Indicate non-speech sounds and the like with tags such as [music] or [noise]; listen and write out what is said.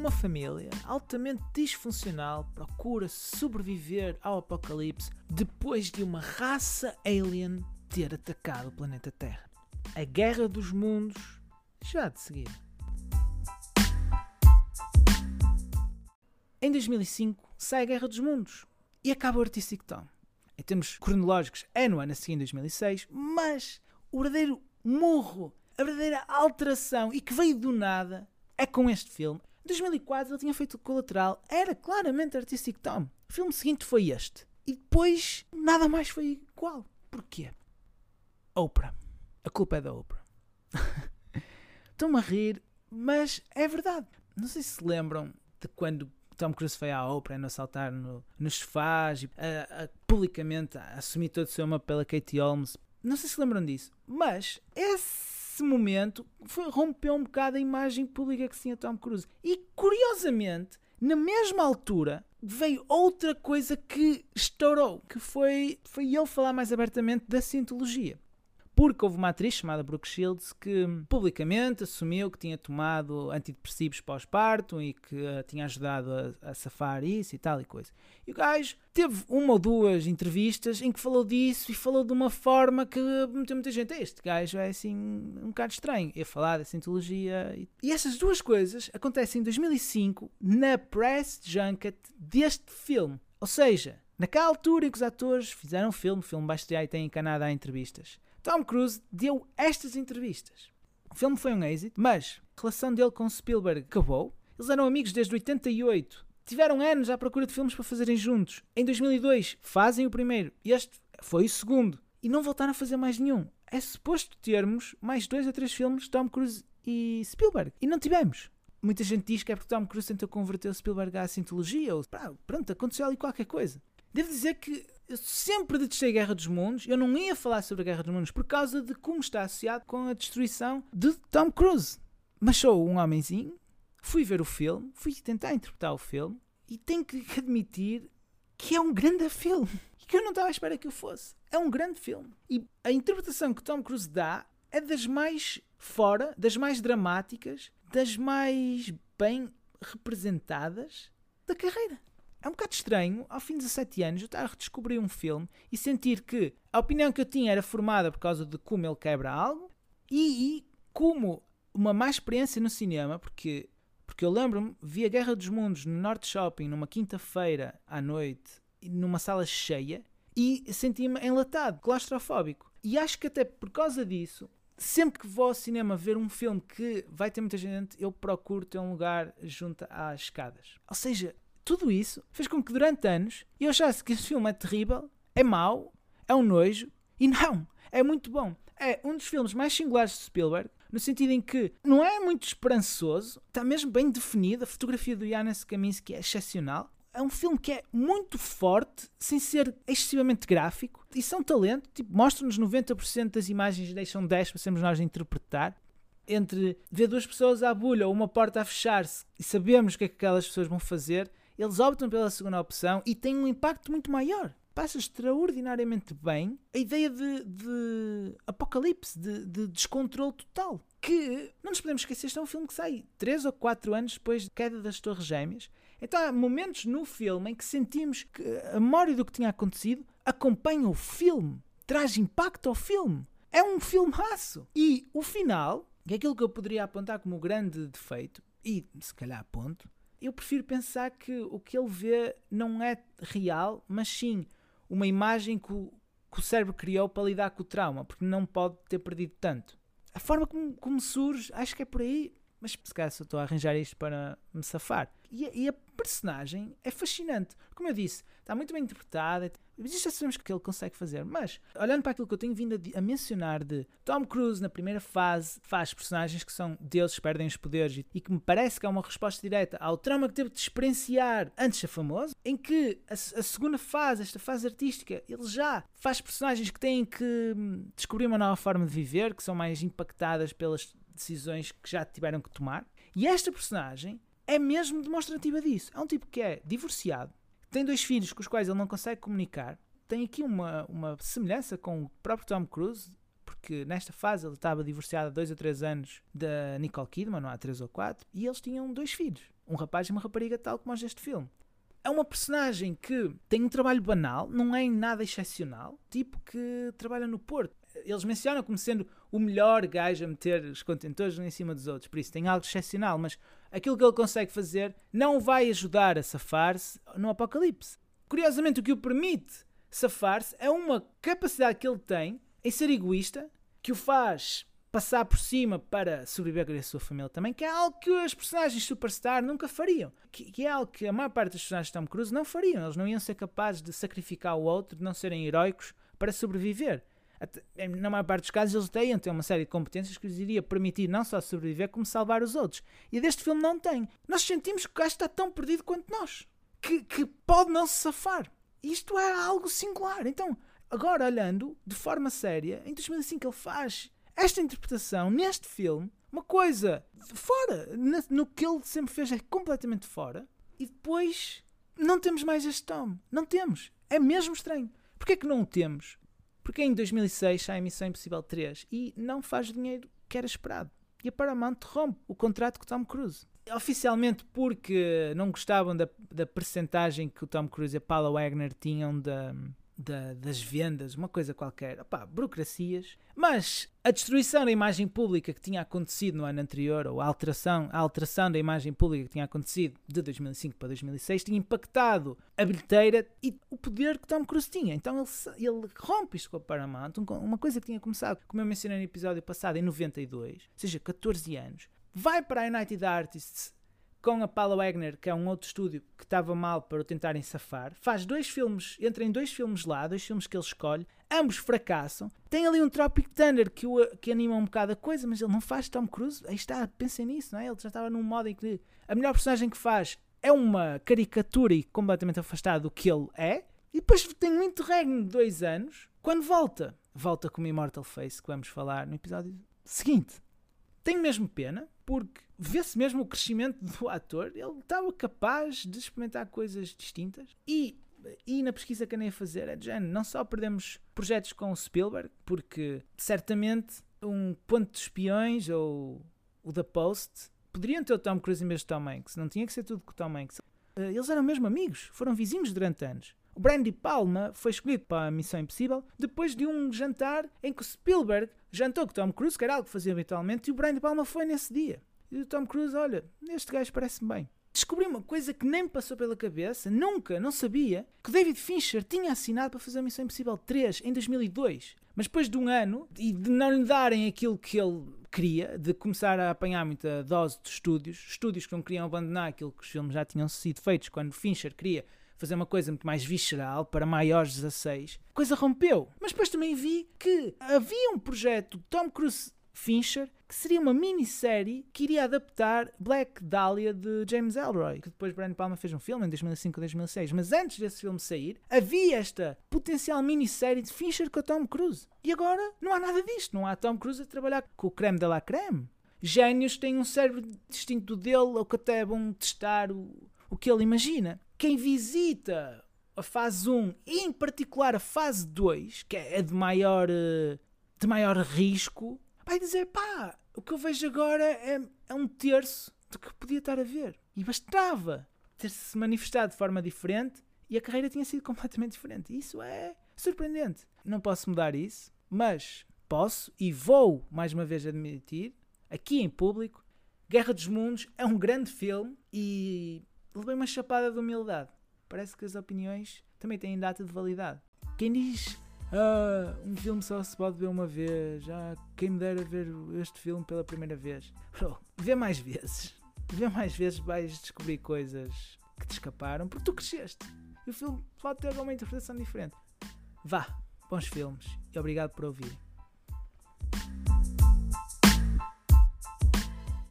Uma família altamente disfuncional procura sobreviver ao apocalipse depois de uma raça alien ter atacado o planeta Terra. A Guerra dos Mundos já de seguida. Em 2005 sai a Guerra dos Mundos e acaba o Artistic Tom. Em termos cronológicos, é no ano a seguir, em 2006, mas o verdadeiro murro, a verdadeira alteração e que veio do nada é com este filme. Em 2004 ele tinha feito o colateral, era claramente Artistic Tom. O filme seguinte foi este. E depois nada mais foi igual. Porquê? Oprah. A culpa é da Oprah. [laughs] Estou-me a rir, mas é verdade. Não sei se se lembram de quando Tom Cruise foi à Oprah no saltar no, nos sofás e a, a, publicamente a assumir todo o seu amor pela Katie Holmes. Não sei se lembram disso, mas esse momento foi, rompeu um bocado a imagem pública que tinha Tom Cruise. E curiosamente, na mesma altura, veio outra coisa que estourou, que foi, foi ele falar mais abertamente da cientologia porque houve uma atriz chamada Brooke Shields que publicamente assumiu que tinha tomado antidepressivos pós-parto e que uh, tinha ajudado a, a, safar isso e tal e coisa. E o gajo teve uma ou duas entrevistas em que falou disso e falou de uma forma que meteu muita gente. Este gajo é assim um bocado estranho. Ia falar da Scientologia. E, e essas duas coisas acontecem em 2005 na press junket deste filme. Ou seja, naquela altura em que os atores fizeram filme, o filme vai e tem em Canadá entrevistas. Tom Cruise deu estas entrevistas. O filme foi um êxito, mas a relação dele com Spielberg acabou. Eles eram amigos desde 88. Tiveram anos à procura de filmes para fazerem juntos. Em 2002 fazem o primeiro. Este foi o segundo. E não voltaram a fazer mais nenhum. É suposto termos mais dois ou três filmes Tom Cruise e Spielberg. E não tivemos. Muita gente diz que é porque Tom Cruise tentou converter o Spielberg à Scientologia. Ou, pronto, aconteceu ali qualquer coisa. Devo dizer que eu sempre detestei Guerra dos Mundos. Eu não ia falar sobre a Guerra dos Mundos por causa de como está associado com a destruição de Tom Cruise. Mas sou um homenzinho, fui ver o filme, fui tentar interpretar o filme e tenho que admitir que é um grande filme. E que eu não estava à espera que eu fosse. É um grande filme. E a interpretação que Tom Cruise dá é das mais fora, das mais dramáticas, das mais bem representadas da carreira. É um bocado estranho, ao fim de 17 anos, eu estar a redescobrir um filme e sentir que a opinião que eu tinha era formada por causa de como ele quebra algo e, e como uma má experiência no cinema, porque, porque eu lembro-me, vi a Guerra dos Mundos no Norte Shopping numa quinta-feira à noite, numa sala cheia, e senti-me enlatado, claustrofóbico. E acho que até por causa disso, sempre que vou ao cinema ver um filme que vai ter muita gente, eu procuro ter um lugar junto às escadas. Ou seja, tudo isso fez com que durante anos eu achasse que esse filme é terrível, é mau, é um nojo, e não, é muito bom. É um dos filmes mais singulares de Spielberg, no sentido em que não é muito esperançoso, está mesmo bem definido, a fotografia do Janusz Kaminski é excepcional. É um filme que é muito forte, sem ser excessivamente gráfico. Isso é um talento, tipo, mostra-nos 90% das imagens deixam 10% para sermos nós a interpretar entre ver duas pessoas à bulha ou uma porta a fechar-se e sabemos o que é que aquelas pessoas vão fazer, eles optam pela segunda opção e tem um impacto muito maior. Passa extraordinariamente bem a ideia de, de apocalipse, de, de, descontrole total. Que não nos podemos esquecer, este é um filme que sai 3 ou 4 anos depois da queda das Torres Gêmeas. Então há momentos no filme em que sentimos que a memória do que tinha acontecido acompanha o filme, traz impacto ao filme. É um filmaço. E o final, que é aquilo que eu poderia apontar como grande defeito, e se calhar aponto, eu prefiro pensar que o que ele vê não é real, mas sim uma imagem que o, que o cérebro criou para lidar com o trauma, porque não pode ter perdido tanto. A forma como, como surge, acho que é por aí, mas se calhar só estou a arranjar isto para me safar. E a, e a personagem é fascinante. Como eu disse, está muito bem interpretada. Isto já sabemos que ele consegue fazer. Mas, olhando para aquilo que eu tenho vindo a, a, mencionar de Tom Cruise, na primeira fase, faz personagens que são deuses perdem os poderes e, e que me parece que é uma resposta direta ao trauma que teve de experienciar antes de ser famoso, em que a, a, segunda fase, esta fase artística, ele já faz personagens que têm que hum, descobrir uma nova forma de viver, que são mais impactadas pelas decisões que já tiveram que tomar. E esta personagem é mesmo demonstrativa disso. É um tipo que é divorciado, tem dois filhos com os quais ele não consegue comunicar. Tem aqui uma, uma semelhança com o próprio Tom Cruise, porque nesta fase ele estava divorciado há dois ou três anos da Nicole Kidman, há três ou quatro, e eles tinham dois filhos, um rapaz e uma rapariga, tal como os deste filme. É uma personagem que tem um trabalho banal, não é em nada excepcional, tipo que trabalha no Porto. Eles mencionam como sendo o melhor gajo a meter os contentores em cima dos outros, por isso tem algo excepcional, mas aquilo que ele consegue fazer não vai ajudar a safar-se no apocalipse. Curiosamente, o que o permite safar-se é uma capacidade que ele tem em ser egoísta, que o faz passar por cima para sobreviver com a sua família também, que é algo que as personagens Superstar nunca fariam. Que, que, é algo que a maior parte dos personagens de Tom Cruise não fariam. Eles não iam ser capazes de sacrificar o outro, de não serem heróicos para sobreviver. Até, na maior parte dos casos, eles têm ter uma série de competências que lhes iria permitir não só sobreviver, como salvar os outros. E deste filme não tem. Nós sentimos que o gajo está tão perdido quanto nós. Que, que pode não se safar. Isto é algo singular. Então, agora olhando de forma séria, em 2005 ele faz esta interpretação neste filme, uma coisa fora, no que ele sempre fez é completamente fora, e depois não temos mais este Tom. Não temos. É mesmo estranho. Porquê que não o temos? Porque em 2006 sai a Missão Impossível 3 e não faz o dinheiro que era esperado. E a Paramount rompe o contrato com o Tom Cruise. Oficialmente porque não gostavam da, da percentagem que o Tom Cruise e a Paula Wagner tinham da, da, das vendas, uma coisa qualquer. Opá, burocracias. Mas a destruição da imagem pública que tinha acontecido no ano anterior, ou a alteração, a alteração da imagem pública que tinha acontecido de 2005 para 2006, tinha impactado a bilheteira e o poder que Tom Cruise tinha. Então ele, ele rompe isto com a Paramount, uma coisa que tinha começado, como eu mencionei no episódio passado, em 92, ou seja, 14 anos. Vai para a United Artists com a Paula Wagner, que é um outro estúdio que estava mal para o tentarem safar. Faz dois filmes, entra em dois filmes lá, dois filmes que ele escolhe. Ambos fracassam. Tem ali um Tropic Thunder que, o, que anima um bocado a coisa, mas ele não faz Tom Cruise. Aí está, pensem nisso, não é? Ele já estava num modo em que a melhor personagem que faz é uma caricatura e completamente afastado do que ele é. E depois tem um interregno de dois anos. Quando volta, volta com o Immortal Face, que vamos falar no episódio seguinte. Tenho mesmo pena, porque vê-se mesmo o crescimento do ator. Ele estava capaz de experimentar coisas distintas e e na pesquisa que andei a fazer é de não só perdemos projetos com o Spielberg, porque certamente um Ponto de Espiões ou o The Post poderiam ter o Tom Cruise em vez de Tom Hanks, não tinha que ser tudo com o Tom Hanks. Eh, eles eram mesmo amigos, foram vizinhos durante anos. O Brandy Palma foi escolhido para a Missão Impossível depois de um jantar em que o Spielberg jantou com Tom Cruise, que era algo que fazia habitualmente, e o Brandy Palma foi nesse dia. E o Tom Cruise, olha, este gajo parece-me bem. Descobri uma coisa que nem me passou pela cabeça, nunca, não sabia, que David Fincher tinha assinado para fazer a Missão Impossível 3 em 2002. Mas depois de um ano e de não lhe darem aquilo que ele queria, de começar a apanhar muita dose de estúdios, estúdios que não queriam abandonar aquilo que os filmes já tinham sido feitos quando Fincher queria fazer uma coisa muito mais visceral para maiores 16, a coisa rompeu. Mas depois também vi que havia um projeto Tom Cruise Fincher que seria uma minissérie que iria adaptar Black Dahlia de James Ellroy, que depois Brian Palma fez um filme em 2005 ou 2006. Mas antes desse filme sair, havia esta potencial minissérie de Fincher com Tom Cruise. E agora não há nada disto. Não há Tom Cruise a trabalhar com o creme de la creme. Gênios têm um cérebro distinto dele, ou que até é bom testar o, o que ele imagina quem visita a fase 1 e em particular a fase 2, que é de maior, eh, de maior risco, vai dizer pá, o que eu vejo agora é, é um terço do que podia estar a ver. E bastava ter-se manifestado de forma diferente e a carreira tinha sido [laughs] completamente diferente. Isso é surpreendente. Não posso mudar isso, mas posso e vou mais uma vez admitir, aqui em público, Guerra dos Mundos é um grande filme e levei uma chapada de humildade. Parece que as opiniões também têm data de validade. Quem diz ah, um filme só se pode ver uma vez, ah, quem me dera ver este filme pela primeira vez. Vê mais vezes. Vê mais vezes vais descobrir coisas que te escaparam porque tu cresceste. E o filme pode ter alguma interpretação diferente. Vá, bons filmes e obrigado por ouvir.